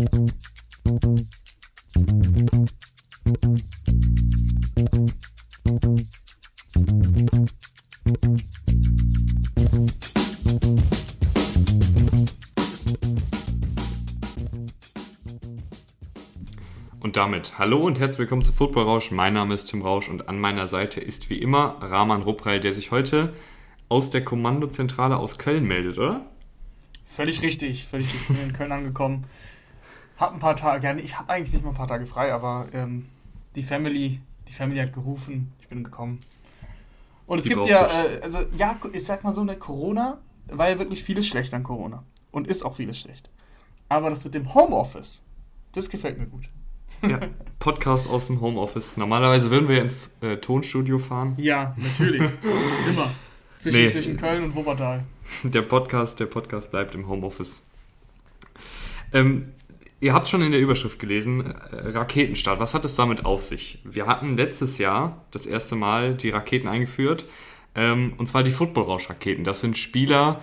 Und damit hallo und herzlich willkommen zu Football Rausch. Mein Name ist Tim Rausch und an meiner Seite ist wie immer Rahman Rupreil, der sich heute aus der Kommandozentrale aus Köln meldet, oder? Völlig richtig, völlig richtig. Ich bin in Köln angekommen. Hab ein paar Tage, ja, ich habe eigentlich nicht mal ein paar Tage frei, aber ähm, die Family, die Family hat gerufen, ich bin gekommen. Und es Die gibt ja, äh, also ja, ich sag mal so, eine Corona war ja wirklich vieles schlecht an Corona. Und ist auch vieles schlecht. Aber das mit dem Homeoffice, das gefällt mir gut. Ja, Podcast aus dem Homeoffice. Normalerweise würden wir ins äh, Tonstudio fahren. Ja, natürlich. Immer. Zwischen, Nee. zwischen Köln und Wuppertal. Der Podcast, der Podcast bleibt im Homeoffice. Ähm, ihr habt schon in der Überschrift gelesen, äh, Raketenstart. Was hat es damit auf sich? Wir hatten letztes Jahr das erste Mal die Raketen eingeführt, ähm, und zwar die Football-Rausch-Raketen. Das sind Spieler,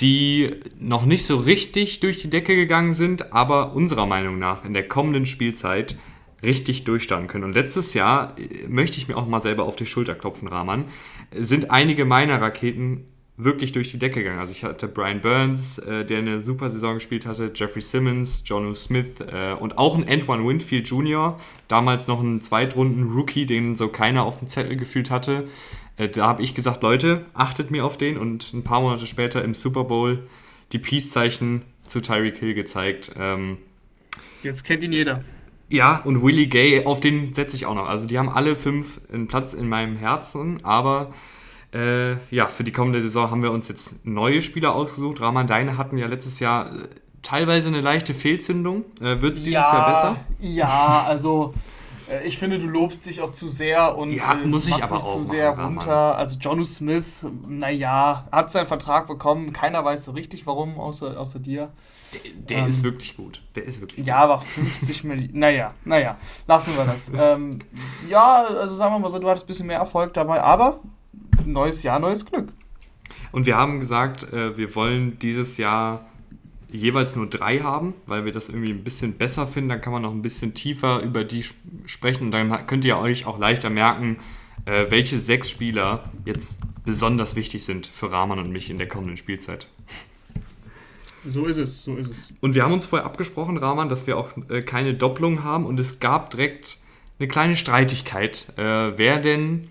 die noch nicht so richtig durch die Decke gegangen sind, aber unserer Meinung nach in der kommenden Spielzeit richtig durchstarten können. Und letztes Jahr äh, möchte ich mir auch mal selber auf die Schulter klopfen, Rahman, sind einige meiner Raketen wirklich durch die Decke gegangen. Also ich hatte Brian Burns, äh, der eine super Saison gespielt hatte, Jeffrey Simmons, Jonu Smith äh, und auch ein Antoine Winfield Jr., damals noch ein Zweitrunden-Rookie, den so keiner auf dem Zettel gefühlt hatte. Äh, da habe ich gesagt, Leute, achtet mir auf den und ein paar Monate später im Super Bowl die Peace-Zeichen zu Tyreek Hill gezeigt. Ähm, Jetzt kennt ihn jeder. ja, und Willie Gay, auf den setze ich auch noch. Also die haben alle fünf einen Platz in meinem Herzen, aber äh, ja, für die kommende Saison haben wir uns jetzt neue Spieler ausgesucht. Rahman, deine hatten ja letztes Jahr äh, teilweise eine leichte Fehlzündung. Äh, Wird es dieses Jahr besser? Ja, also äh, ich finde, du lobst dich auch zu sehr und Ja, äh, muss ich aber mich auch zu machen, sehr Rahman. runter. Also Jonu Smith, naja, hat seinen Vertrag bekommen. Keiner weiß so richtig warum, außer, außer dir. Der, der Ähm, ist wirklich gut. Der ist wirklich Ja, aber 50 Millionen. Naja, naja, lassen wir das. ähm, ja, also sagen wir mal so, du hattest ein bisschen mehr Erfolg dabei, aber neues Jahr, neues Glück. Und wir haben gesagt, äh, wir wollen dieses Jahr jeweils nur drei haben, weil wir das irgendwie ein bisschen besser finden. Dann kann man noch ein bisschen tiefer über die sp- sprechen und dann könnt ihr euch auch leichter merken, äh, welche sechs Spieler jetzt besonders wichtig sind für Rahman und mich in der kommenden Spielzeit. So ist es, so ist es. Und wir haben uns vorher abgesprochen, Rahman, dass wir auch äh, keine Doppelung haben und es gab direkt eine kleine Streitigkeit, äh, wer denn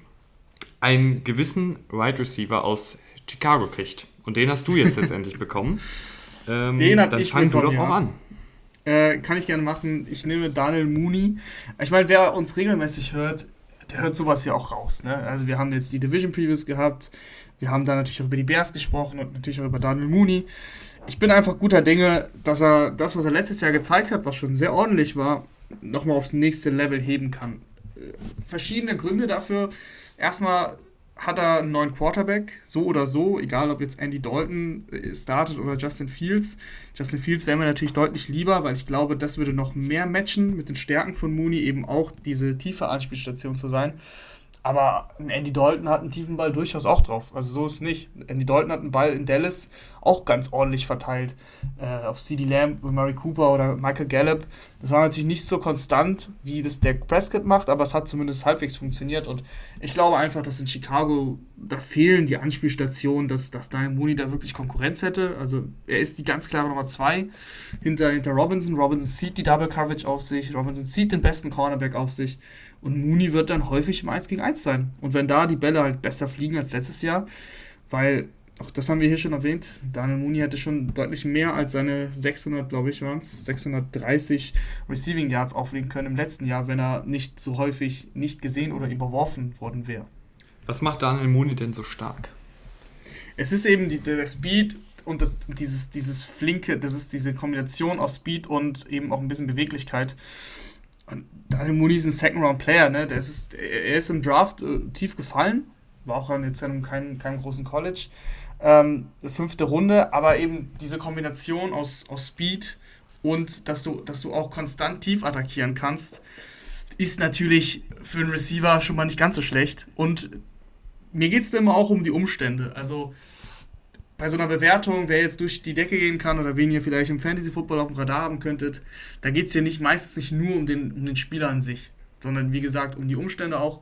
einen gewissen Wide Receiver aus Chicago kriegt. Und den hast du jetzt letztendlich bekommen. Ähm, Den hab dann ich fang du bekommen, doch auch an. Äh, kann ich gerne machen. Ich nehme Daniel Mooney. Ich meine, wer uns regelmäßig hört, der hört sowas ja auch raus. Ne? Also wir haben jetzt die Division Previews gehabt. Wir haben da natürlich auch über die Bears gesprochen und natürlich auch über Daniel Mooney. Ich bin einfach guter Dinge, dass er das, was er letztes Jahr gezeigt hat, was schon sehr ordentlich war, nochmal aufs nächste Level heben kann. Äh, Verschiedene Gründe dafür. Erstmal hat er einen neuen Quarterback, so oder so, egal ob jetzt Andy Dalton äh, startet oder Justin Fields. Justin Fields wäre mir natürlich deutlich lieber, weil ich glaube, das würde noch mehr matchen mit den Stärken von Mooney, eben auch diese tiefe Anspielstation zu sein. Aber Andy Dalton hat einen tiefen Ball durchaus auch drauf. Also so ist nicht. Andy Dalton hat einen Ball in Dallas auch ganz ordentlich verteilt. Äh, auf CD Lamb, Murray Cooper oder Michael Gallup. Das war natürlich nicht so konstant, wie das Dak Prescott macht, aber es hat zumindest halbwegs funktioniert. Und ich glaube einfach, dass in Chicago, da fehlen die Anspielstationen, dass, dass Daniel Mooney da wirklich Konkurrenz hätte. Also er ist die ganz klare Nummer zwei hinter, hinter Robinson. Robinson zieht die Double Coverage auf sich. Robinson zieht den besten Cornerback auf sich. Und Mooney wird dann häufig im 1 gegen 1 sein. Und wenn da die Bälle halt besser fliegen als letztes Jahr, weil, auch das haben wir hier schon erwähnt, Daniel Mooney hätte schon deutlich mehr als seine 600, glaube ich, waren es, 630 Receiving Yards auflegen können im letzten Jahr, wenn er nicht so häufig nicht gesehen oder überworfen worden wäre. Was macht Daniel Mooney denn so stark? Es ist eben die, der Speed und das, dieses, dieses flinke, das ist diese Kombination aus Speed und eben auch ein bisschen Beweglichkeit. Und Daniel Mooney ist ein Second-Round-Player, ne? Der ist, er ist im Draft äh, tief gefallen, war auch an jetzt keinem, keinem großen College. Ähm, fünfte Runde, aber eben diese Kombination aus, aus Speed und dass du, dass du auch konstant tief attackieren kannst, ist natürlich für einen Receiver schon mal nicht ganz so schlecht. Und mir geht es immer auch um die Umstände. Also bei so einer Bewertung, wer jetzt durch die Decke gehen kann oder wen ihr vielleicht im Fantasy-Football auf dem Radar haben könntet, da geht es ja nicht meistens nicht nur um den, um den Spieler an sich, sondern wie gesagt um die Umstände auch.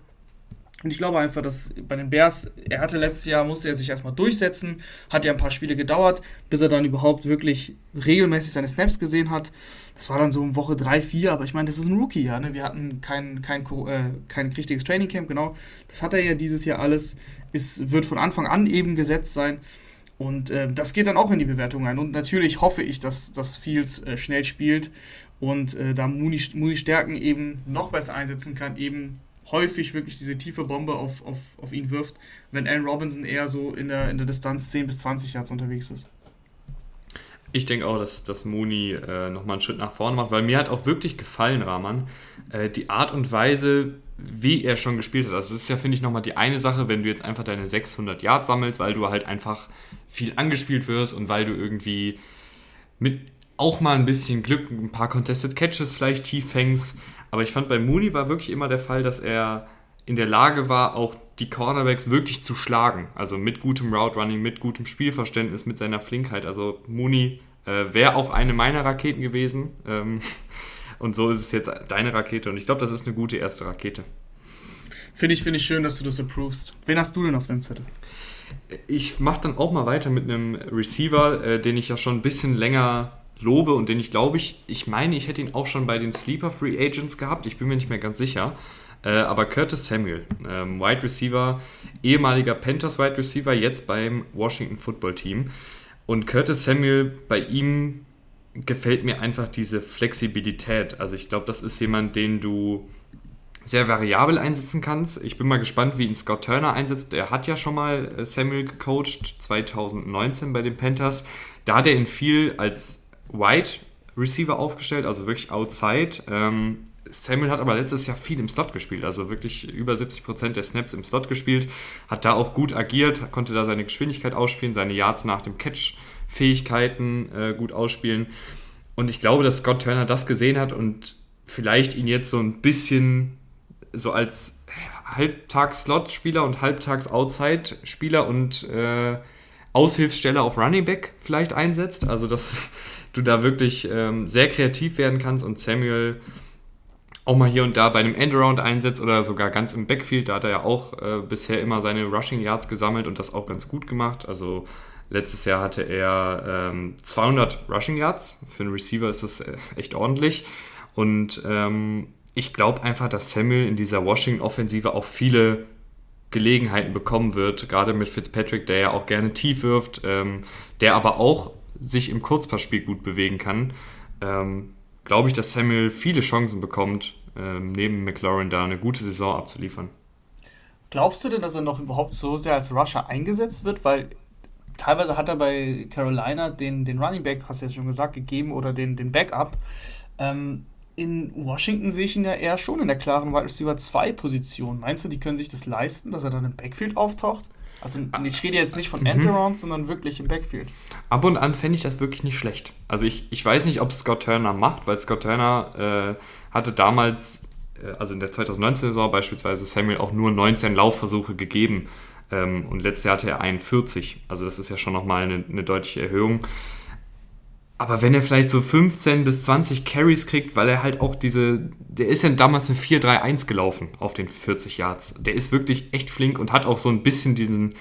Und ich glaube einfach, dass bei den Bears, er hatte letztes Jahr, musste er sich erstmal durchsetzen, hat ja ein paar Spiele gedauert, bis er dann überhaupt wirklich regelmäßig seine Snaps gesehen hat. Das war dann so in Woche 3, 4, aber ich meine, das ist ein Rookie, ja. Ne? Wir hatten kein, kein, äh, kein richtiges Trainingcamp, genau. Das hat er ja dieses Jahr alles. Es wird von Anfang an eben gesetzt sein. Und äh, das geht dann auch in die Bewertung ein. Und natürlich hoffe ich, dass, dass Fields äh, schnell spielt und äh, da Mooney, Mooney Stärken eben noch besser einsetzen kann, eben häufig wirklich diese tiefe Bombe auf, auf, auf ihn wirft, wenn Allen Robinson eher so in der, in der Distanz 10 bis 20 Yards unterwegs ist. Ich denke auch, dass, dass Mooney äh, nochmal einen Schritt nach vorne macht, weil mir hat auch wirklich gefallen, Rahman, äh, die Art und Weise, wie er schon gespielt hat. Also, das ist ja, finde ich, nochmal die eine Sache, wenn du jetzt einfach deine 600 Yards sammelst, weil du halt einfach viel angespielt wirst und weil du irgendwie mit auch mal ein bisschen Glück, ein paar Contested Catches vielleicht tief fängst. Aber ich fand bei Mooney war wirklich immer der Fall, dass er in der Lage war, auch die Cornerbacks wirklich zu schlagen. Also mit gutem Route Running, mit gutem Spielverständnis, mit seiner Flinkheit. Also Mooney äh, wäre auch eine meiner Raketen gewesen. Ähm, und so ist es jetzt deine Rakete. Und ich glaube, das ist eine gute erste Rakete. Finde ich, find ich schön, dass du das approvest. Wen hast du denn auf deinem Zettel? Ich mache dann auch mal weiter mit einem Receiver, äh, den ich ja schon ein bisschen länger lobe und den ich glaube ich, ich meine, ich hätte ihn auch schon bei den Sleeper Free Agents gehabt. Ich bin mir nicht mehr ganz sicher. Äh, aber Curtis Samuel, ähm, Wide Receiver, ehemaliger Panthers Wide Receiver, jetzt beim Washington Football Team. Und Curtis Samuel, bei ihm gefällt mir einfach diese Flexibilität. Also ich glaube, das ist jemand, den du sehr variabel einsetzen kannst. Ich bin mal gespannt, wie ihn Scott Turner einsetzt. Er hat ja schon mal äh, Samuel gecoacht, 2019 bei den Panthers. Da hat er ihn viel als Wide Receiver aufgestellt, also wirklich outside. Ähm, Samuel hat aber letztes Jahr viel im Slot gespielt, also wirklich über 70% der Snaps im Slot gespielt, hat da auch gut agiert, konnte da seine Geschwindigkeit ausspielen, seine Yards nach dem Catch Fähigkeiten äh, gut ausspielen. Und ich glaube, dass Scott Turner das gesehen hat und vielleicht ihn jetzt so ein bisschen so als Halbtags-Slot-Spieler und Halbtags-Outside-Spieler und äh, Aushilfsstelle auf Running Back vielleicht einsetzt. Also, dass du da wirklich ähm, sehr kreativ werden kannst und Samuel auch mal hier und da bei einem Endaround einsetzt oder sogar ganz im Backfield. Da hat er ja auch äh, bisher immer seine Rushing Yards gesammelt und das auch ganz gut gemacht. Also letztes Jahr hatte er ähm, 200 Rushing Yards. Für einen Receiver ist das äh, echt ordentlich. Und ähm, ich glaube einfach, dass Samuel in dieser Washington-Offensive auch viele Gelegenheiten bekommen wird, gerade mit Fitzpatrick, der ja auch gerne tief wirft, ähm, der aber auch sich im Kurzpassspiel gut bewegen kann. Ähm, glaube ich, dass Samuel viele Chancen bekommt, ähm, neben McLaurin da eine gute Saison abzuliefern. Glaubst du denn, dass er noch überhaupt so sehr als Rusher eingesetzt wird? Weil teilweise hat er bei Carolina den, den Running Back, hast du jetzt schon gesagt, gegeben oder den, den Backup. Ähm, in Washington sehe ich ihn ja eher schon in der klaren Wide Receiver 2 Position. Meinst du, die können sich das leisten, dass er dann im Backfield auftaucht? Also ich rede jetzt nicht von mhm. Endarounds, sondern wirklich im Backfield. Ab und an fände ich das wirklich nicht schlecht. Also ich, ich weiß nicht, ob Scott Turner macht, weil Scott Turner äh, hatte damals, äh, also in der 2019-Saison beispielsweise, Samuel auch nur 19 Laufversuche gegeben. Ähm, und letztes Jahr hatte er 41. Also das ist ja schon nochmal eine, eine deutliche Erhöhung. Aber wenn er vielleicht so 15 bis 20 Carries kriegt, weil er halt auch diese, der ist ja damals ein 4-3-1 gelaufen auf den 40 Yards. Der ist wirklich echt flink und hat auch so ein bisschen diesen,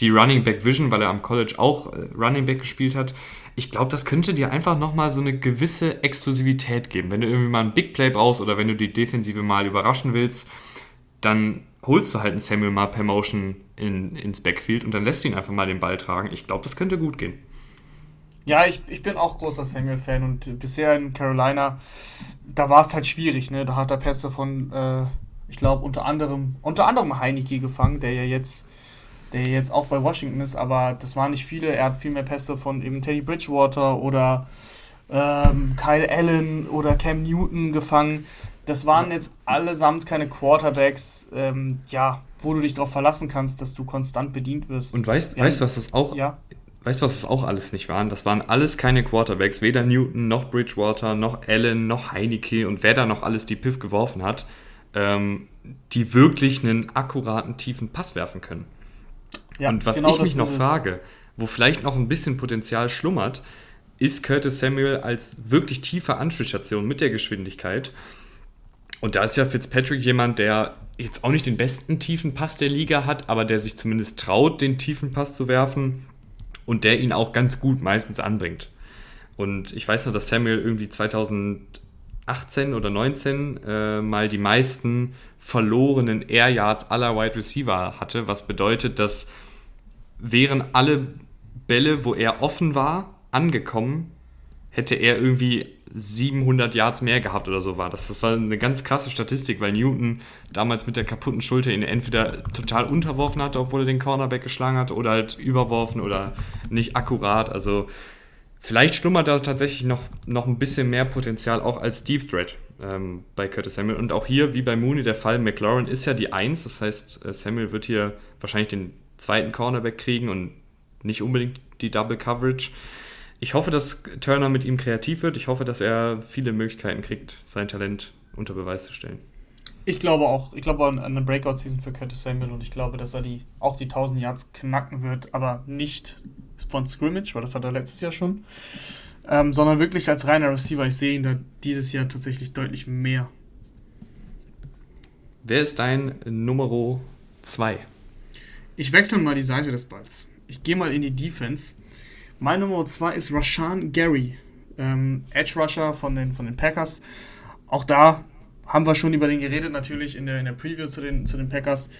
die Running Back Vision, weil er am College auch äh, Running Back gespielt hat. Ich glaube, das könnte dir einfach nochmal so eine gewisse Exklusivität geben. Wenn du irgendwie mal ein Big Play brauchst oder wenn du die Defensive mal überraschen willst, dann holst du halt einen Samuel mal per Motion in, ins Backfield und dann lässt du ihn einfach mal den Ball tragen. Ich glaube, das könnte gut gehen. Ja, ich, ich bin auch großer Samuel-Fan und bisher in Carolina, da war es halt schwierig, ne? Da hat er Pässe von, äh, ich glaube, unter anderem, unter anderem Heineke gefangen, der ja jetzt, der jetzt auch bei Washington ist, aber das waren nicht viele. Er hat viel mehr Pässe von eben Teddy Bridgewater oder ähm, Kyle Allen oder Cam Newton gefangen. Das waren jetzt allesamt keine Quarterbacks, ähm, ja, wo du dich darauf verlassen kannst, dass du konstant bedient wirst. Und weißt, ja, weißt du, was das auch ja. Weißt du, was das auch alles nicht waren? Das waren alles keine Quarterbacks, weder Newton noch Bridgewater noch Allen noch Heineke und wer da noch alles die Piff geworfen hat, ähm, die wirklich einen akkuraten, tiefen Pass werfen können. Ja, und was genau ich mich noch frage, wo vielleicht noch ein bisschen Potenzial schlummert, ist Curtis Samuel als wirklich tiefe Anspielstation mit der Geschwindigkeit. Und da ist ja Fitzpatrick jemand, der jetzt auch nicht den besten tiefen Pass der Liga hat, aber der sich zumindest traut, den tiefen Pass zu werfen und der ihn auch ganz gut meistens anbringt. Und ich weiß noch, dass Samuel irgendwie 2018 oder 19 äh, mal die meisten verlorenen Air Yards aller Wide Receiver hatte, was bedeutet, dass wären alle Bälle, wo er offen war, angekommen, hätte er irgendwie 700 Yards mehr gehabt oder so war das. Das war eine ganz krasse Statistik, weil Newton damals mit der kaputten Schulter ihn entweder total unterworfen hatte, obwohl er den Cornerback geschlagen hatte, oder halt überworfen oder nicht akkurat. Also vielleicht schlummert da tatsächlich noch, noch ein bisschen mehr Potenzial auch als Deep Threat ähm, bei Curtis Samuel. Und auch hier, wie bei Mooney, der Fall, McLaurin ist ja die Eins. Das heißt, äh, Samuel wird hier wahrscheinlich den zweiten Cornerback kriegen und nicht unbedingt die Double Coverage. Ich hoffe, dass Turner mit ihm kreativ wird. Ich hoffe, dass er viele Möglichkeiten kriegt, sein Talent unter Beweis zu stellen. Ich glaube auch. Ich glaube an eine Breakout-Season für Curtis Samuel und ich glaube, dass er die, auch die 1000 Yards knacken wird, aber nicht von Scrimmage, weil das hat er letztes Jahr schon, ähm, sondern wirklich als reiner Receiver. Ich sehe ihn da dieses Jahr tatsächlich deutlich mehr. Wer ist dein Nummer 2? Ich wechsle mal die Seite des Balls. Ich gehe mal in die Defense. Mein Nummer 2 ist Rashan Gary, ähm, Edge Rusher von den, von den Packers. Auch da haben wir schon über den geredet, natürlich in der, in der Preview zu den, zu den Packers.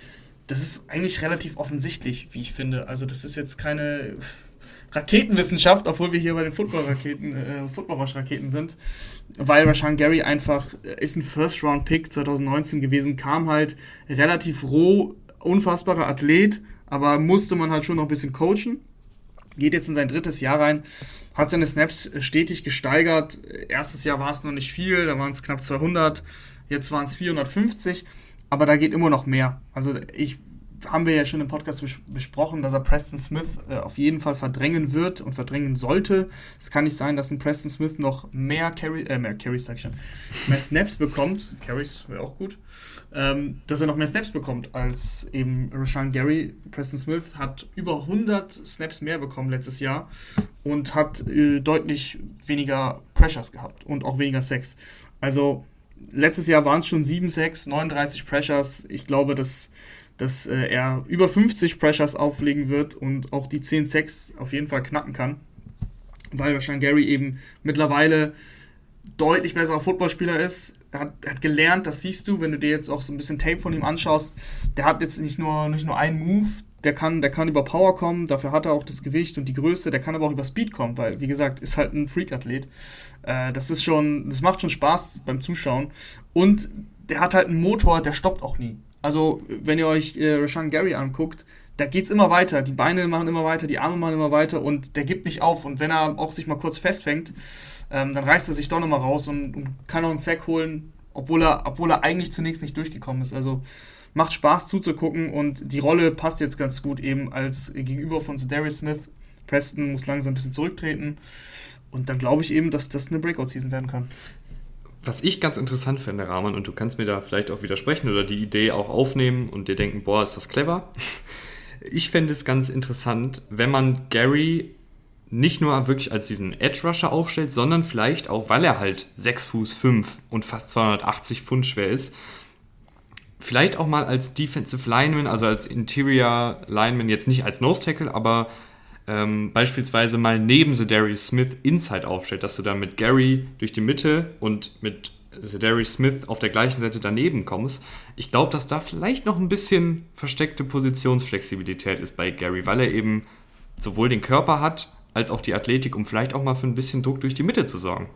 Das ist eigentlich relativ offensichtlich, wie ich finde. Also, das ist jetzt keine Raketenwissenschaft, obwohl wir hier bei den Football-Raketen, äh, Football-Raketen sind, weil Rashan Gary einfach äh, ist ein First-Round-Pick 2019 gewesen, kam halt relativ roh, unfassbarer Athlet, aber musste man halt schon noch ein bisschen coachen geht jetzt in sein drittes Jahr rein, hat seine Snaps stetig gesteigert. Erstes Jahr war es noch nicht viel, da waren es knapp 200, jetzt waren es 450, aber da geht immer noch mehr. Also ich haben wir ja schon im Podcast besprochen, dass er Preston Smith äh, auf jeden Fall verdrängen wird und verdrängen sollte. Es kann nicht sein, dass ein Preston Smith noch mehr Carry, äh, mehr Carries, sag ich schon, mehr Snaps bekommt. Carries wäre auch gut. Ähm, dass er noch mehr Snaps bekommt als eben Rashan Gary. Preston Smith hat über 100 Snaps mehr bekommen letztes Jahr und hat äh, deutlich weniger Pressures gehabt und auch weniger Sex. Also letztes Jahr waren es schon 7 6, 39 Pressures. Ich glaube, dass dass äh, er über 50 Pressures auflegen wird und auch die 10 Sacks auf jeden Fall knacken kann. Weil wahrscheinlich Gary eben mittlerweile deutlich besserer Footballspieler ist. Er hat, hat, gelernt, das siehst du, wenn du dir jetzt auch so ein bisschen Tape von ihm anschaust. Der hat jetzt nicht nur, nicht nur einen Move, der kann, der kann über Power kommen, dafür hat er auch das Gewicht und die Größe, der kann aber auch über Speed kommen, weil, wie gesagt, ist halt ein Freak-Athlet. Äh, das ist schon, das macht schon Spaß beim Zuschauen. Und der hat halt einen Motor, der stoppt auch nie. Also, wenn ihr euch äh, Rashan Gary anguckt, da geht es immer weiter. Die Beine machen immer weiter, die Arme machen immer weiter und der gibt nicht auf. Und wenn er auch sich mal kurz festfängt, ähm, dann reißt er sich doch nochmal raus und, und, kann auch einen Sack holen, obwohl er, obwohl er eigentlich zunächst nicht durchgekommen ist. Also macht Spaß zuzugucken und die Rolle passt jetzt ganz gut eben als Gegenüber von Darius Smith. Preston muss langsam ein bisschen zurücktreten. Und dann glaube ich eben, dass das eine Breakout-Season werden kann was ich ganz interessant finde, Rahman, und du kannst mir da vielleicht auch widersprechen oder die Idee auch aufnehmen und dir denken, boah, ist das clever. Ich fände es ganz interessant, wenn man Gary nicht nur wirklich als diesen Edge Rusher aufstellt, sondern vielleicht auch, weil er halt 6 Fuß 5 und fast 280 Pfund schwer ist, vielleicht auch mal als Defensive Lineman, also als Interior Lineman, jetzt nicht als Nose Tackle, aber ähm, beispielsweise mal neben Zedarius Smith Inside aufstellt, dass du da mit Gary durch die Mitte und mit Zedarius Smith auf der gleichen Seite daneben kommst. Ich glaube, dass da vielleicht noch ein bisschen versteckte Positionsflexibilität ist bei Gary, weil er eben sowohl den Körper hat, als auch die Athletik, um vielleicht auch mal für ein bisschen Druck durch die Mitte zu sorgen.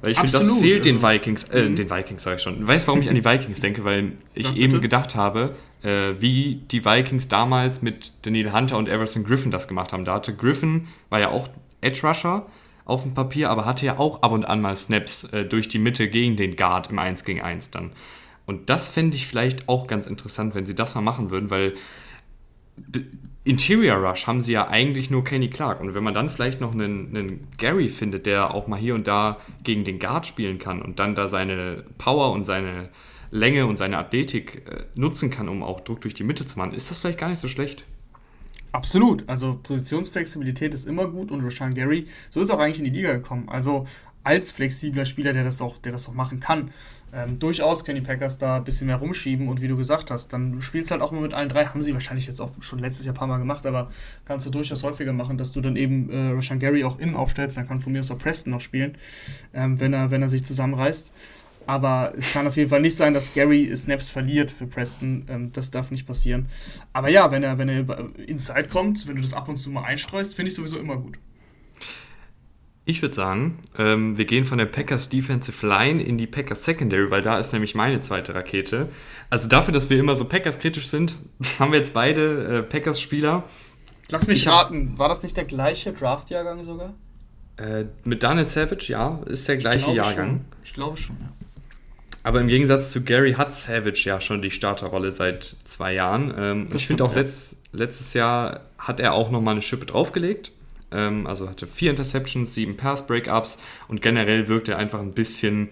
Weil ich finde, das fehlt den Vikings, äh, mhm. den Vikings sage ich schon. Weißt du, warum ich an die Vikings denke? Weil ich Sag eben bitte. gedacht habe, äh, wie die Vikings damals mit Daniel Hunter und Everson Griffin das gemacht haben. Da hatte Griffin, war ja auch Edge Rusher auf dem Papier, aber hatte ja auch ab und an mal Snaps äh, durch die Mitte gegen den Guard im 1 gegen 1 dann. Und das fände ich vielleicht auch ganz interessant, wenn sie das mal machen würden, weil Interior Rush haben sie ja eigentlich nur Kenny Clark. Und wenn man dann vielleicht noch einen, einen, Gary findet, der auch mal hier und da gegen den Guard spielen kann und dann da seine Power und seine Länge und seine Athletik äh, nutzen kann, um auch Druck durch die Mitte zu machen, ist das vielleicht gar nicht so schlecht. Absolut. Also Positionsflexibilität ist immer gut und Rashan Gary, so ist er auch eigentlich in die Liga gekommen. Also als flexibler Spieler, der das auch, der das auch machen kann. Ähm, durchaus können die Packers da ein bisschen mehr rumschieben und wie du gesagt hast, dann spielst du halt auch mal mit allen drei. Haben sie wahrscheinlich jetzt auch schon letztes Jahr ein paar Mal gemacht, aber kannst du durchaus häufiger machen, dass du dann eben äh, Rashan Gary auch innen aufstellst. Dann kann von mir aus auch Preston noch spielen, ähm, wenn, er, wenn er sich zusammenreißt. Aber es kann auf jeden Fall nicht sein, dass Gary Snaps verliert für Preston. Ähm, das darf nicht passieren. Aber ja, wenn er, wenn er inside kommt, wenn du das ab und zu mal einstreust, finde ich sowieso immer gut. Ich würde sagen, ähm, wir gehen von der Packers Defensive Line in die Packers Secondary, weil da ist nämlich meine zweite Rakete. Also dafür, dass wir immer so Packers kritisch sind, haben wir jetzt beide äh, Packers Spieler. Lass mich raten, war das nicht der gleiche Draft-Jahrgang sogar? Äh, mit Daniel Savage, ja, ist der gleiche ich Jahrgang. Schon. Ich glaube schon, ja. Aber im Gegensatz zu Gary hat Savage ja schon die Starterrolle seit zwei Jahren. Ähm, ich finde auch ja. letzt, letztes Jahr hat er auch nochmal eine Schippe draufgelegt. Ähm, also hatte vier Interceptions, sieben Pass-Breakups und generell wirkt er einfach ein bisschen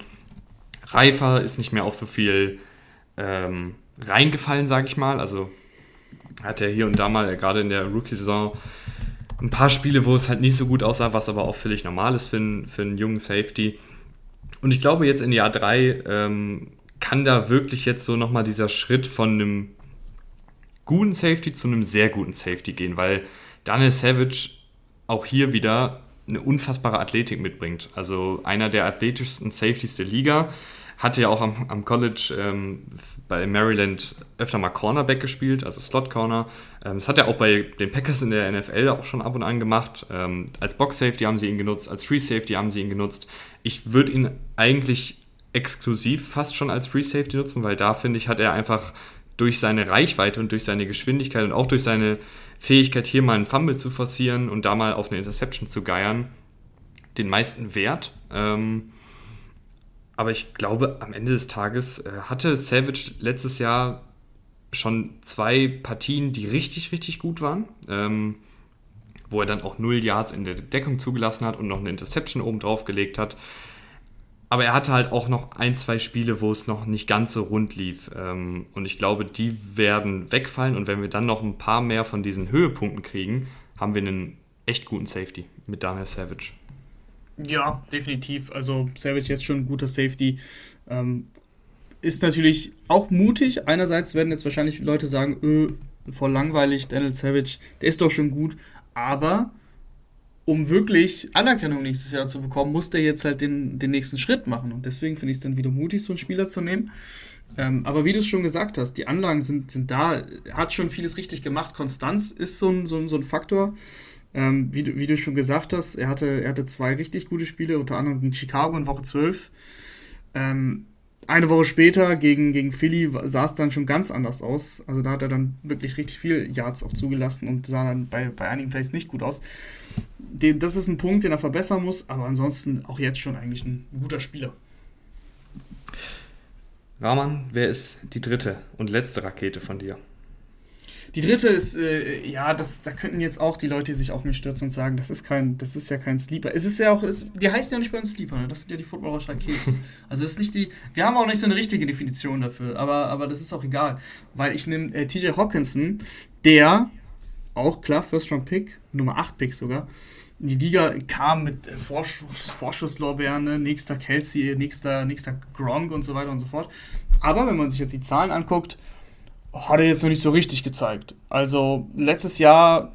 reifer, ist nicht mehr auf so viel ähm, reingefallen, sage ich mal. Also hat er hier und da mal, gerade in der Rookie-Saison, ein paar Spiele, wo es halt nicht so gut aussah, was aber auch völlig normal ist für einen, für einen jungen Safety. Und ich glaube, jetzt in Jahr 3 ähm, kann da wirklich jetzt so nochmal dieser Schritt von einem guten Safety zu einem sehr guten Safety gehen, weil Daniel Savage auch hier wieder eine unfassbare Athletik mitbringt. Also einer der athletischsten Safeties der Liga. Hatte ja auch am, am College ähm, bei Maryland öfter mal Cornerback gespielt, also Slot Corner. Ähm, das hat er auch bei den Packers in der NFL auch schon ab und an gemacht. Ähm, als Box Safety haben sie ihn genutzt, als Free Safety haben sie ihn genutzt. Ich würde ihn eigentlich exklusiv fast schon als Free Safety nutzen, weil da finde ich, hat er einfach durch seine Reichweite und durch seine Geschwindigkeit und auch durch seine Fähigkeit, hier mal einen Fumble zu forcieren und da mal auf eine Interception zu geiern, den meisten Wert. Ähm, aber ich glaube, am Ende des Tages äh, hatte Savage letztes Jahr schon zwei Partien, die richtig, richtig gut waren. Ähm, wo er dann auch null Yards in der Deckung zugelassen hat und noch eine Interception oben drauf gelegt hat. Aber er hatte halt auch noch ein, zwei Spiele, wo es noch nicht ganz so rund lief. Ähm, und ich glaube, die werden wegfallen. Und wenn wir dann noch ein paar mehr von diesen Höhepunkten kriegen, haben wir einen echt guten Safety mit Daniel Savage. Ja, definitiv. Also Savage jetzt schon ein guter Safety. Ähm, ist natürlich auch mutig. Einerseits werden jetzt wahrscheinlich Leute sagen, öh, voll langweilig, Daniel Savage, der ist doch schon gut. Aber um wirklich Anerkennung nächstes Jahr zu bekommen, muss der jetzt halt den, den nächsten Schritt machen. Und deswegen finde ich es dann wieder mutig, so einen Spieler zu nehmen. Ähm, aber wie du es schon gesagt hast, die Anlagen sind, sind da. Er hat schon vieles richtig gemacht. Konstanz ist so ein, so ein, so ein Faktor. Ähm, wie, du, wie du schon gesagt hast, er hatte, er hatte zwei richtig gute Spiele, unter anderem gegen Chicago in Woche 12. Ähm, eine Woche später gegen, gegen Philly sah es dann schon ganz anders aus. Also da hat er dann wirklich richtig viel Yards auch zugelassen und sah dann bei, bei einigen Plays nicht gut aus. Den, das ist ein Punkt, den er verbessern muss, aber ansonsten auch jetzt schon eigentlich ein guter Spieler. Rahman, wer ist die dritte und letzte Rakete von dir? Die dritte ist, äh, ja, das, da könnten jetzt auch die Leute sich auf mich stürzen und sagen, das ist kein, das ist ja kein Sleeper. Es ist ja auch, es, die heißt ja nicht bei uns Sleeper, ne? das sind ja die Footballer Raketen. also es ist nicht die, wir haben auch nicht so eine richtige Definition dafür, aber, aber das ist auch egal, weil ich nehme äh, TJ Hawkinson, der, auch klar, First Round Pick, Nummer 8 Pick sogar, in die Liga kam mit äh, Vorschuss, Vorschusslorbeeren, ne? nächster Kelsey, nächster, nächster Gronk und so weiter und so fort. Aber wenn man sich jetzt die Zahlen anguckt, hat er jetzt noch nicht so richtig gezeigt. Also letztes Jahr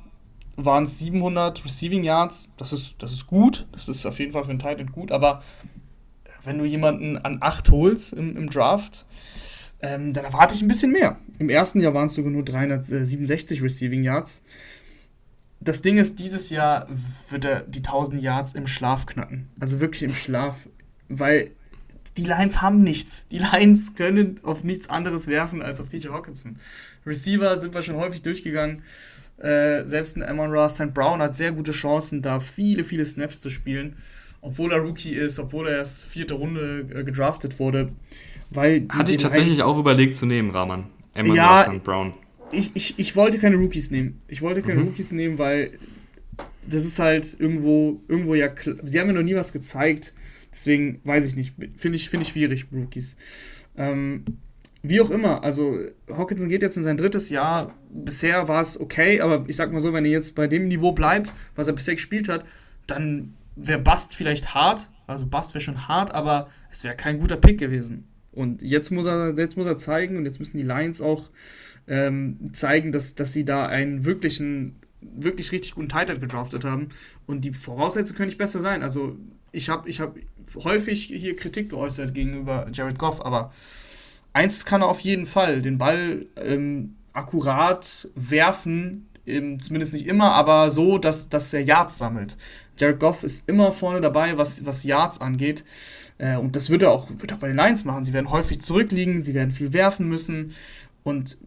waren es 700 Receiving Yards. Das ist, das ist gut. Das ist auf jeden Fall für einen Titan gut. Aber wenn du jemanden an 8 holst im, im Draft, ähm, dann erwarte ich ein bisschen mehr. Im ersten Jahr waren es sogar nur 367 Receiving Yards. Das Ding ist, dieses Jahr wird er die 1000 Yards im Schlaf knacken. Also wirklich im Schlaf. Weil die Lions haben nichts. Die Lions können auf nichts anderes werfen als auf DJ Hawkinson. Receiver sind wir schon häufig durchgegangen. Äh, selbst ein Amon Ross St. Brown hat sehr gute Chancen, da viele, viele Snaps zu spielen. Obwohl er Rookie ist, obwohl er erst vierte Runde äh, gedraftet wurde. Weil Hatte ich tatsächlich auch überlegt zu nehmen, Rahman. Amon ja, Ross St. Brown. Ich, ich, ich wollte keine Rookies nehmen. Ich wollte keine mhm. Rookies nehmen, weil das ist halt irgendwo, irgendwo ja. Sie haben mir noch nie was gezeigt Deswegen weiß ich nicht. Finde ich, find ich schwierig, Rookies. Ähm, wie auch immer, also Hawkinson geht jetzt in sein drittes Jahr. Bisher war es okay, aber ich sag mal so, wenn er jetzt bei dem Niveau bleibt, was er bisher gespielt hat, dann wäre Bast vielleicht hart. Also Bast wäre schon hart, aber es wäre kein guter Pick gewesen. Und jetzt muss er, jetzt muss er zeigen und jetzt müssen die Lions auch ähm, zeigen, dass, dass sie da einen wirklichen, wirklich richtig guten Titan gedraftet haben. Und die Voraussetzungen können nicht besser sein. Also ich habe ich hab häufig hier Kritik geäußert gegenüber Jared Goff, aber eins kann er auf jeden Fall, den Ball ähm, akkurat werfen, ähm, zumindest nicht immer, aber so, dass, dass er Yards sammelt. Jared Goff ist immer vorne dabei, was, was Yards angeht. Äh, und das wird er, auch, wird er auch bei den Lions machen. Sie werden häufig zurückliegen, sie werden viel werfen müssen. Und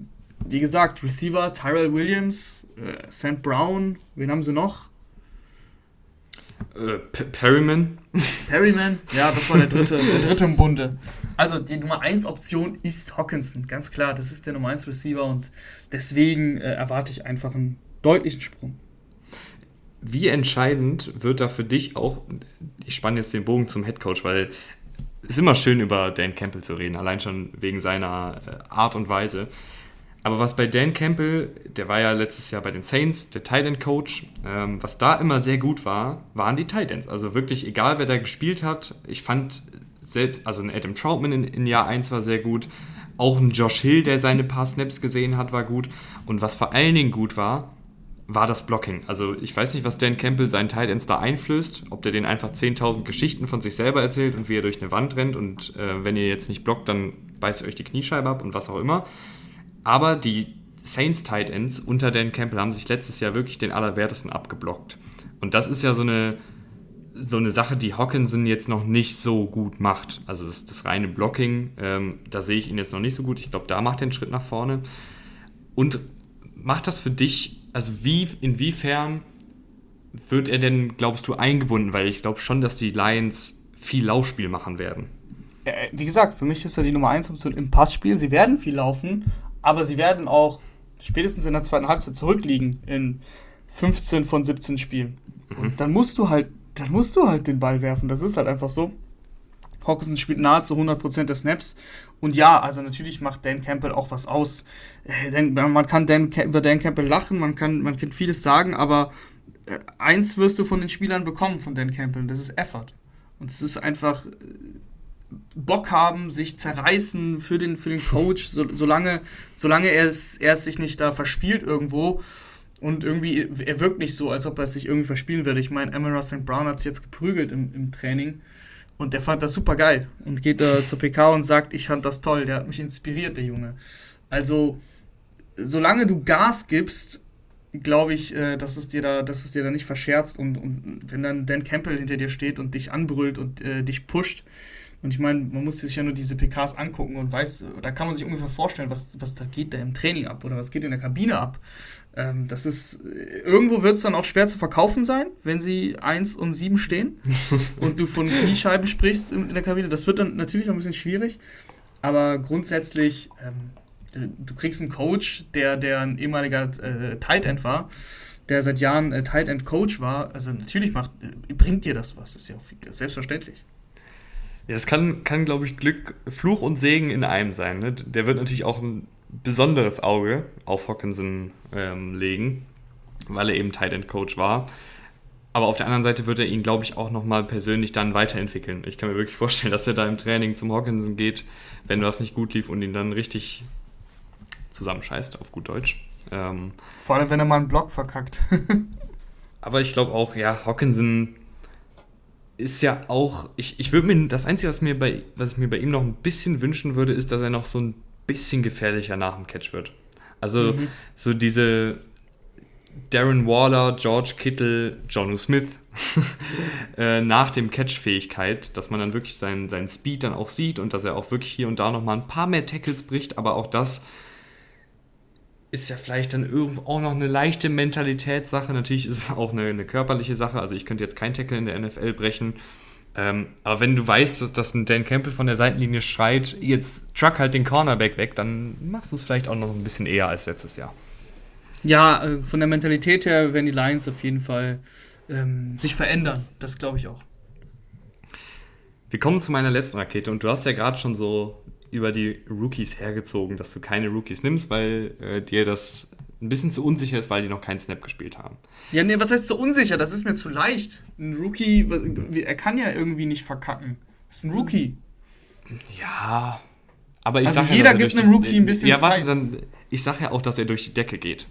wie gesagt, Receiver Tyrell Williams, äh, St. Brown, wen haben sie noch? Äh, Perryman. Perryman, ja, das war der dritte, der dritte im Bunde. Also die Nummer 1 Option ist Hawkinson, ganz klar. Das ist der Nummer 1 Receiver und deswegen äh, erwarte ich einfach einen deutlichen Sprung. Wie entscheidend wird da für dich auch, ich spanne jetzt den Bogen zum Headcoach, weil es ist immer schön über Dan Campbell zu reden, allein schon wegen seiner äh, Art und Weise. Aber was bei Dan Campbell, der war ja letztes Jahr bei den Saints, der Tight End Coach, ähm, was da immer sehr gut war, waren die Tight Ends. Also wirklich, egal wer da gespielt hat, ich fand selbst, also ein Adam Troutman in, in Jahr 1 war sehr gut, auch ein Josh Hill, der seine paar Snaps gesehen hat, war gut. Und was vor allen Dingen gut war, war das Blocking. Also ich weiß nicht, was Dan Campbell seinen Tight Ends da einflößt, ob der denen einfach 10.000 Geschichten von sich selber erzählt und wie er durch eine Wand rennt und äh, wenn ihr jetzt nicht blockt, dann beißt ihr euch die Kniescheibe ab und was auch immer. Aber die Saints Tight Ends unter Dan Campbell haben sich letztes Jahr wirklich den allerwertesten abgeblockt. Und das ist ja so eine, so eine Sache, die Hawkinson jetzt noch nicht so gut macht. Also das, das reine Blocking, ähm, da sehe ich ihn jetzt noch nicht so gut. Ich glaube, da macht er einen Schritt nach vorne. Und macht das für dich, also wie, inwiefern wird er denn, glaubst du, eingebunden? Weil ich glaube schon, dass die Lions viel Laufspiel machen werden. Wie gesagt, für mich ist er die Nummer 1 Option im Passspiel. Sie werden viel laufen, aber sie werden auch spätestens in der zweiten Halbzeit zurückliegen in 15 von 17 Spielen. Mhm. Und dann musst du halt, dann musst du halt den Ball werfen. Das ist halt einfach so. Hawkinson spielt nahezu 100% der Snaps. Und ja, also natürlich macht Dan Campbell auch was aus. Äh, man kann Dan, über Dan Campbell lachen, man kann, man kann vieles sagen, aber äh, eins wirst du von den Spielern bekommen von Dan Campbell, das ist Effort. Und es ist einfach Bock haben, sich zerreißen für den, für den Coach, so, solange, solange er es, er es sich nicht da verspielt irgendwo. Und irgendwie, er wirkt nicht so, als ob er es sich irgendwie verspielen würde. Ich meine, Amara St. Brown hat es jetzt geprügelt im, im Training. Und der fand das super geil. Und geht äh, zur PK und sagt, ich fand das toll, der hat mich inspiriert, der Junge. Also, solange du Gas gibst, glaube ich, äh, dass, es dir da, dass es dir da nicht verscherzt. Und, und wenn dann Dan Campbell hinter dir steht und dich anbrüllt und äh, dich pusht, und ich meine, man muss sich ja nur diese PKs angucken und weiß, da kann man sich ungefähr vorstellen, was, was da geht da im Training ab oder was geht in der Kabine ab. Ähm, das ist, irgendwo wird es dann auch schwer zu verkaufen sein, wenn sie 1 und 7 stehen und du von Kniescheiben sprichst in, in, der Kabine. Das wird dann natürlich auch ein bisschen schwierig, aber grundsätzlich, ähm, du kriegst einen Coach, der, der ein ehemaliger äh, Tight End war, der seit Jahren äh, Tight End Coach war. Also natürlich macht, äh, bringt dir das was, das ist ja auch selbstverständlich. Ja, das kann, kann glaube ich, Glück, Fluch und Segen in einem sein. Ne? Der wird natürlich auch ein besonderes Auge auf Hawkinson ähm, legen, weil er eben Tight End Coach war. Aber auf der anderen Seite wird er ihn, glaube ich, auch nochmal persönlich dann weiterentwickeln. Ich kann mir wirklich vorstellen, dass er da im Training zum Hawkinson geht, wenn was nicht gut lief und ihn dann richtig zusammenscheißt, auf gut Deutsch. Ähm, Vor allem, wenn er mal einen Block verkackt. aber ich glaube auch, ja, Hawkinson ist ja auch, ich, ich würde mir, das Einzige, was, mir bei, was ich mir bei ihm noch ein bisschen wünschen würde, ist, dass er noch so ein bisschen gefährlicher nach dem Catch wird. Also mhm. so diese Darren Waller, George Kittle, Jonu Smith äh, nach dem Catch-Fähigkeit, dass man dann wirklich seinen, seinen Speed dann auch sieht und dass er auch wirklich hier und da nochmal ein paar mehr Tackles bricht, aber auch das ist ja vielleicht dann irgendwo auch noch eine leichte Mentalitätssache. Natürlich ist es auch eine, eine körperliche Sache. Also ich könnte jetzt kein Tackle in der NFL brechen. Ähm, aber wenn du weißt, dass, dass ein Dan Campbell von der Seitenlinie schreit, jetzt truck halt den Cornerback weg, dann machst du es vielleicht auch noch ein bisschen eher als letztes Jahr. Ja, äh, von der Mentalität her werden die Lions auf jeden Fall ähm, sich verändern. Das glaube ich auch. Wir kommen zu meiner letzten Rakete und du hast ja gerade schon so über die Rookies hergezogen, dass du keine Rookies nimmst, weil äh, dir das ein bisschen zu unsicher ist, weil die noch keinen Snap gespielt haben. Ja, nee, was heißt zu unsicher? Das ist mir zu leicht. Ein Rookie, er kann ja irgendwie nicht verkacken. Das ist ein Rookie. Ja, aber ich Also sag jeder ja, gibt einem Rookie ein bisschen Ja, warte, Zeit. dann. Ich sag ja auch, dass er durch die Decke geht.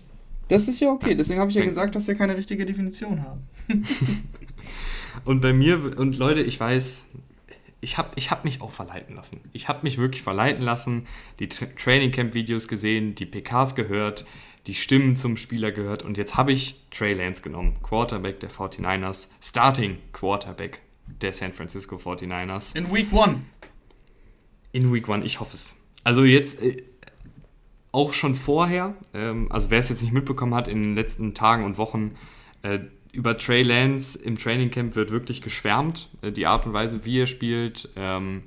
Das ist ja okay. Deswegen habe ich ja gesagt, dass wir keine richtige Definition haben. Und bei mir, und Leute, ich weiß, ich habe ich hab mich auch verleiten lassen. Ich habe mich wirklich verleiten lassen, die Tra Training Camp Videos gesehen, die PKs gehört, die Stimmen zum Spieler gehört und jetzt habe ich Trey Lance genommen, Quarterback der 49ers, Starting Quarterback der San Francisco 49ers. In Week One. In Week One, ich hoffe es. Also jetzt äh, auch schon vorher, ähm, also wer es jetzt nicht mitbekommen hat, in den letzten Tagen und Wochen, äh, über Trey Lance im Training Camp wird wirklich geschwärmt, äh, die Art und Weise, wie er spielt. Ähm,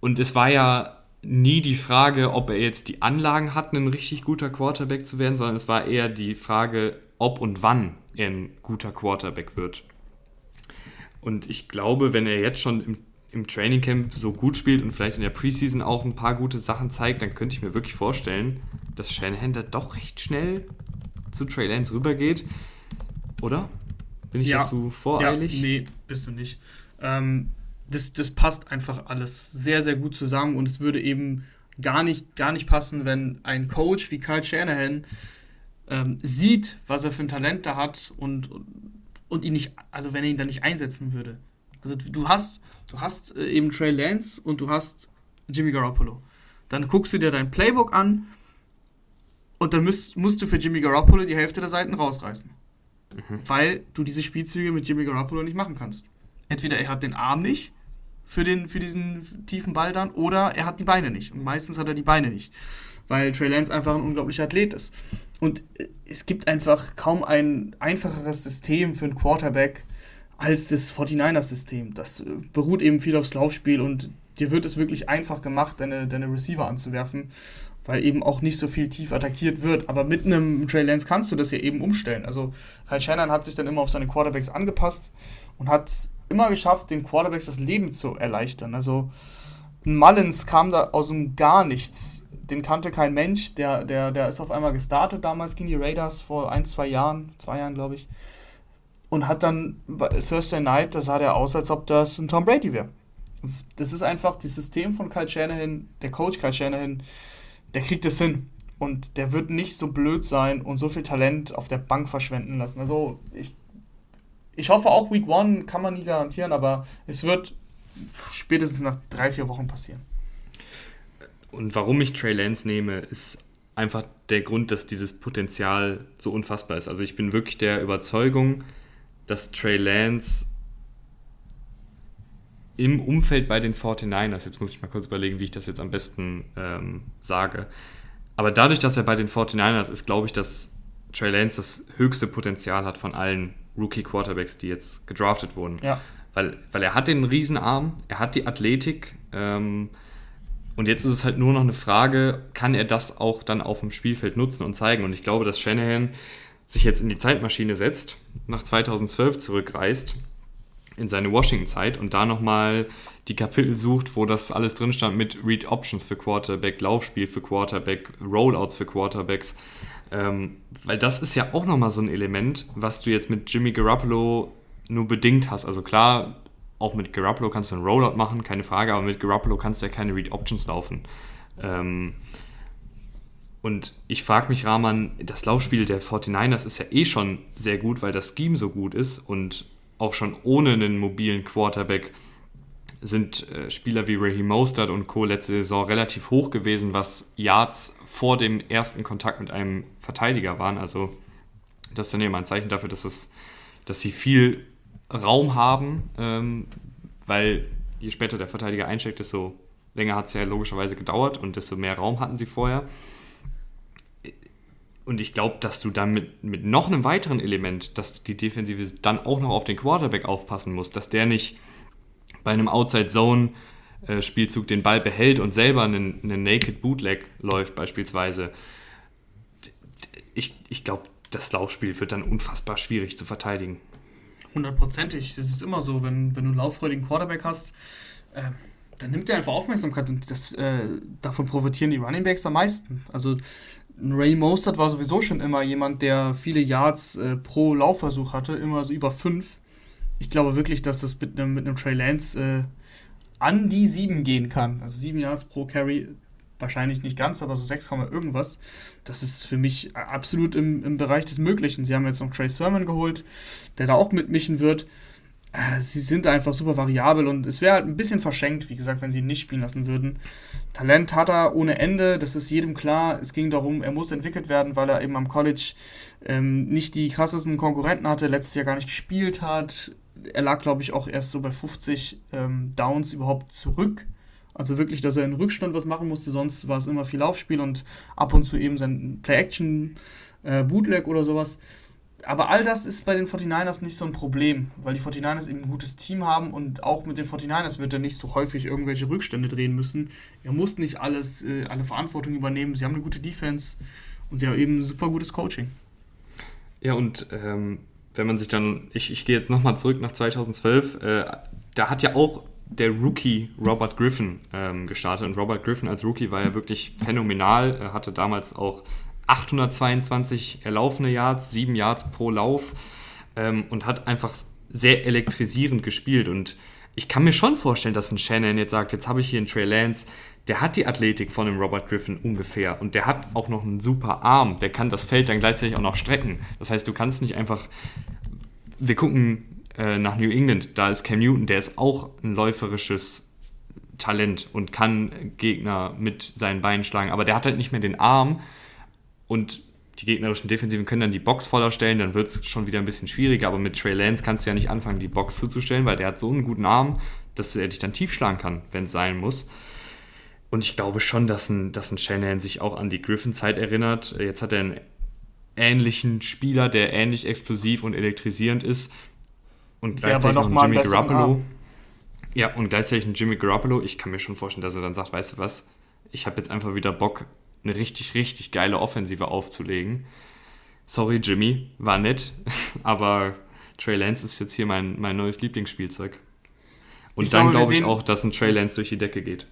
und es war ja nie die Frage, ob er jetzt die Anlagen hat, ein richtig guter Quarterback zu werden, sondern es war eher die Frage, ob und wann er ein guter Quarterback wird. Und ich glaube, wenn er jetzt schon im, im Training Camp so gut spielt und vielleicht in der Preseason auch ein paar gute Sachen zeigt, dann könnte ich mir wirklich vorstellen, dass Shanahan da doch recht schnell zu Trey Lance rübergeht. Oder? Bin ich Ja. dazu voreilig? Ja, nee, bist du nicht. Ähm, das, das passt einfach alles sehr, sehr gut zusammen und es würde eben gar nicht, gar nicht passen, wenn ein Coach wie Kyle Shanahan ähm, sieht, was er für ein Talent da hat und, und ihn nicht, also wenn er ihn da nicht einsetzen würde. Also du hast, du hast äh, eben Trey Lance und du hast Jimmy Garoppolo. Dann guckst du dir dein Playbook an und dann müsst, musst du für Jimmy Garoppolo die Hälfte der Seiten rausreißen weil du diese Spielzüge mit Jimmy Garoppolo nicht machen kannst. Entweder er hat den Arm nicht für, den, für diesen tiefen Ball dann oder er hat die Beine nicht. Und meistens hat er die Beine nicht, weil Trey Lance einfach ein unglaublicher Athlet ist. Und äh, es gibt einfach kaum ein einfacheres System für einen Quarterback als das 49ers-System. Das äh, beruht eben viel aufs Laufspiel und dir wird es wirklich einfach gemacht, deine, deine Receiver anzuwerfen, weil eben auch nicht so viel tief attackiert wird. Aber mit einem Trey Lance kannst du das ja eben umstellen. Also Kyle Shannon hat sich dann immer auf seine Quarterbacks angepasst und hat immer geschafft, den Quarterbacks das Leben zu erleichtern. Also ein Mullins kam da aus dem gar nichts. Den kannte kein Mensch. Der, der, der ist auf einmal gestartet damals gegen die Raiders vor ein, zwei Jahren, zwei Jahren glaube ich. Und hat dann bei Thursday Night, da sah der aus, als ob das ein Tom Brady wäre. Das ist einfach das System von Kyle Shanahan, der Coach Kyle Shanahan, der kriegt es hin. Und der wird nicht so blöd sein und so viel Talent auf der Bank verschwenden lassen. Also ich, ich hoffe auch Week One kann man nie garantieren, aber es wird spätestens nach drei, vier Wochen passieren. Und warum ich Trey Lance nehme, ist einfach der Grund, dass dieses Potenzial so unfassbar ist. Also ich bin wirklich der Überzeugung, dass Trey Lance im Umfeld bei den 49ers, jetzt muss ich mal kurz überlegen, wie ich das jetzt am besten ähm, sage, aber dadurch, dass er bei den 49ers ist, glaube ich, dass Trey Lance das höchste Potenzial hat von allen Rookie-Quarterbacks, die jetzt gedraftet wurden. Ja. Weil, weil er hat den Riesenarm, er hat die Athletik ähm, und jetzt ist es halt nur noch eine Frage, kann er das auch dann auf dem Spielfeld nutzen und zeigen? Und ich glaube, dass Shanahan sich jetzt in die Zeitmaschine setzt, nach 2012 zurückreist, in seine Washington-Zeit und da nochmal die Kapitel sucht, wo das alles drin stand mit Read Options für Quarterback, Laufspiel für Quarterback, Rollouts für Quarterbacks. Ähm, weil das ist ja auch nochmal so ein Element, was du jetzt mit Jimmy Garoppolo nur bedingt hast. Also klar, auch mit Garoppolo kannst du einen Rollout machen, keine Frage, aber mit Garoppolo kannst du ja keine Read Options laufen. Ähm, und ich frage mich, Rahman, das Laufspiel der 49ers ist ja eh schon sehr gut, weil das Scheme so gut ist und auch schon ohne einen mobilen Quarterback sind äh, Spieler wie Raheem Mostert und Co. letzte Saison relativ hoch gewesen, was Yards vor dem ersten Kontakt mit einem Verteidiger waren. Also das ist dann eben ein Zeichen dafür, dass, es, dass sie viel Raum haben, ähm, weil je später der Verteidiger eincheckt, desto länger hat es ja logischerweise gedauert und desto mehr Raum hatten sie vorher. Und ich glaube, dass du dann mit, mit noch einem weiteren Element, dass die Defensive dann auch noch auf den Quarterback aufpassen muss, dass der nicht bei einem Outside-Zone-Spielzug den Ball behält und selber einen, einen Naked Bootleg läuft beispielsweise. Ich, ich glaube, das Laufspiel wird dann unfassbar schwierig zu verteidigen. Hundertprozentig. Das ist immer so, wenn, wenn du einen lauffreudigen Quarterback hast, äh, dann nimmt er einfach Aufmerksamkeit und das, äh, davon profitieren die Running Backs am meisten. Also Ray Mostert war sowieso schon immer jemand, der viele Yards äh, pro Laufversuch hatte, immer so über fünf. Ich glaube wirklich, dass das mit einem, mit Trey Lance äh, an die sieben gehen kann. Also sieben Yards pro Carry, wahrscheinlich nicht ganz, aber so 6, irgendwas. Das ist für mich absolut im, im Bereich des Möglichen. Sie haben jetzt noch Trey Sermon geholt, der da auch mitmischen wird. Äh, sie sind einfach super variabel und es wäre halt ein bisschen verschenkt, wie gesagt, wenn sie ihn nicht spielen lassen würden. Talent hat er ohne Ende, das ist jedem klar. Es ging darum, er muss entwickelt werden, weil er eben am College ähm, nicht die krassesten Konkurrenten hatte, letztes Jahr gar nicht gespielt hat. Er lag, glaube ich, auch erst so bei 50 ähm, Downs überhaupt zurück. Also wirklich, dass er in Rückstand was machen musste, sonst war es immer viel Laufspiel und ab und zu eben sein Play-Action-Bootleg äh, oder sowas aber all das ist bei den 49ers nicht so ein Problem, weil die 49ers eben ein gutes Team haben und auch mit den 49ers wird er nicht so häufig irgendwelche Rückstände drehen müssen. Er muss nicht alles, äh, alle Verantwortung übernehmen. Sie haben eine gute Defense und sie haben eben super gutes Coaching. Ja, und ähm, wenn man sich dann, ich, ich gehe jetzt nochmal zurück nach 2012, äh, da hat ja auch der Rookie Robert Griffin ähm, gestartet. Und Robert Griffin als Rookie war ja wirklich phänomenal. Er hatte damals auch 822 erlaufene Yards, 7 Yards pro Lauf ähm, und hat einfach sehr elektrisierend gespielt. Und ich kann mir schon vorstellen, dass ein Shannon jetzt sagt, jetzt habe ich hier einen Trey Lance, der hat die Athletik von dem Robert Griffin ungefähr und der hat auch noch einen super Arm, der kann das Feld dann gleichzeitig auch noch strecken. Das heißt, du kannst nicht einfach, wir gucken äh, nach New England, da ist Cam Newton, der ist auch ein läuferisches Talent und kann Gegner mit seinen Beinen schlagen, aber der hat halt nicht mehr den Arm, und die gegnerischen Defensiven können dann die Box voller stellen, dann wird es schon wieder ein bisschen schwieriger. Aber mit Trey Lance kannst du ja nicht anfangen, die Box zuzustellen, weil der hat so einen guten Arm, dass er dich dann tief schlagen kann, wenn es sein muss. Und ich glaube schon, dass ein, dass ein Shanahan sich auch an die Griffin-Zeit erinnert. Jetzt hat er einen ähnlichen Spieler, der ähnlich explosiv und elektrisierend ist. Und gleichzeitig noch, noch einen Jimmy Garoppolo. Ja, und gleichzeitig einen Jimmy Garoppolo. Ich kann mir schon vorstellen, dass er dann sagt, weißt du was, ich habe jetzt einfach wieder Bock, eine richtig, richtig geile Offensive aufzulegen. Sorry, Jimmy, war nett, aber Trey Lance ist jetzt hier mein, mein neues Lieblingsspielzeug. Und ich dann glaube glaub ich auch, dass ein Trey Lance durch die Decke geht.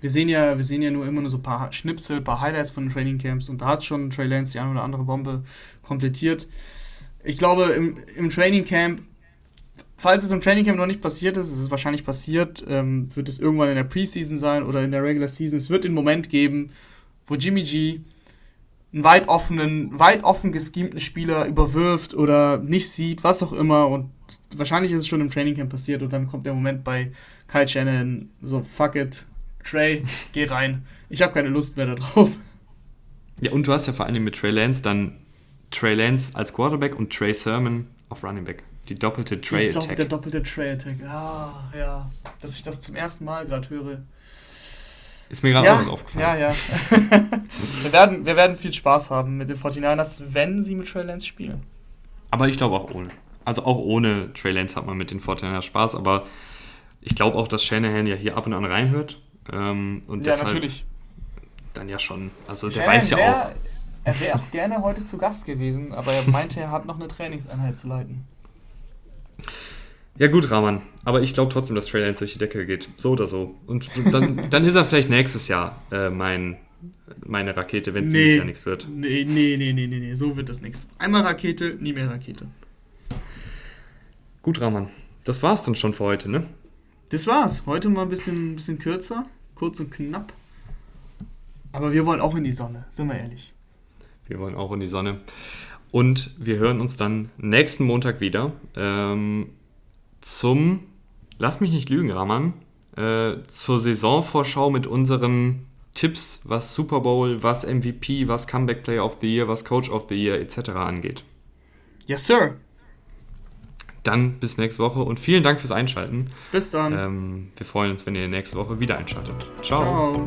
Wir sehen ja, wir sehen ja nur immer nur so ein paar Schnipsel, ein paar Highlights von den Training Camps und da hat schon Trey Lance die eine oder andere Bombe komplettiert. Ich glaube, im, im Training Camp, falls es im Training Camp noch nicht passiert ist, ist es wahrscheinlich passiert, ähm, wird es irgendwann in der Preseason sein oder in der Regular Season. Es wird den Moment geben, wo Jimmy G einen weit offenen, weit offen geschemten Spieler überwirft oder nicht sieht, was auch immer. Und wahrscheinlich ist es schon im Trainingcamp passiert und dann kommt der Moment bei Kyle Shannon, so fuck it, Trey, geh rein. Ich habe keine Lust mehr darauf. Ja, und du hast ja vor allem mit Trey Lance dann Trey Lance als Quarterback und Trey Sermon auf Running Back. Die doppelte Trey-Attack. Do der doppelte Trey-Attack. Ah, ja. Dass ich das zum ersten Mal gerade höre. Ist mir gerade ja, auch was aufgefallen. Ja, ja. wir, werden, wir werden viel Spaß haben mit den 49ers, wenn sie mit Trey Lance spielen. Aber ich glaube auch ohne. Also auch ohne Trey Lance hat man mit den 49ers Spaß, aber ich glaube auch, dass Shanahan ja hier ab und an reinhört. Ähm, und ja, deshalb natürlich. Dann ja schon. Also der Shanahan weiß ja wär, auch. Er wäre auch gerne heute zu Gast gewesen, aber er meinte, er hat noch eine Trainingseinheit zu leiten. Ja gut, Rahman, aber ich glaube trotzdem, dass Trey Lance durch die Decke geht. So oder so. Und dann, dann ist er vielleicht nächstes Jahr äh, mein, meine Rakete, wenn es nee, dieses Jahr nichts wird. Nee, nee, nee, nee, nee, nee, so wird das nichts. Einmal Rakete, nie mehr Rakete. Gut, Rahman, das war's dann schon für heute, ne? Das war's. Heute mal ein bisschen, bisschen kürzer, kurz und knapp. Aber wir wollen auch in die Sonne, sind wir ehrlich. Wir wollen auch in die Sonne. Und wir hören uns dann nächsten Montag wieder. Ähm, zum, lass mich nicht lügen, Raman, äh, zur Saisonvorschau mit unseren Tipps, was Super Bowl, was MVP, was Comeback Player of the Year, was Coach of the Year etc. angeht. Yes, Sir. Dann bis nächste Woche und vielen Dank fürs Einschalten. Bis dann. Ähm, wir freuen uns, wenn ihr nächste Woche wieder einschaltet. Ciao. Ciao.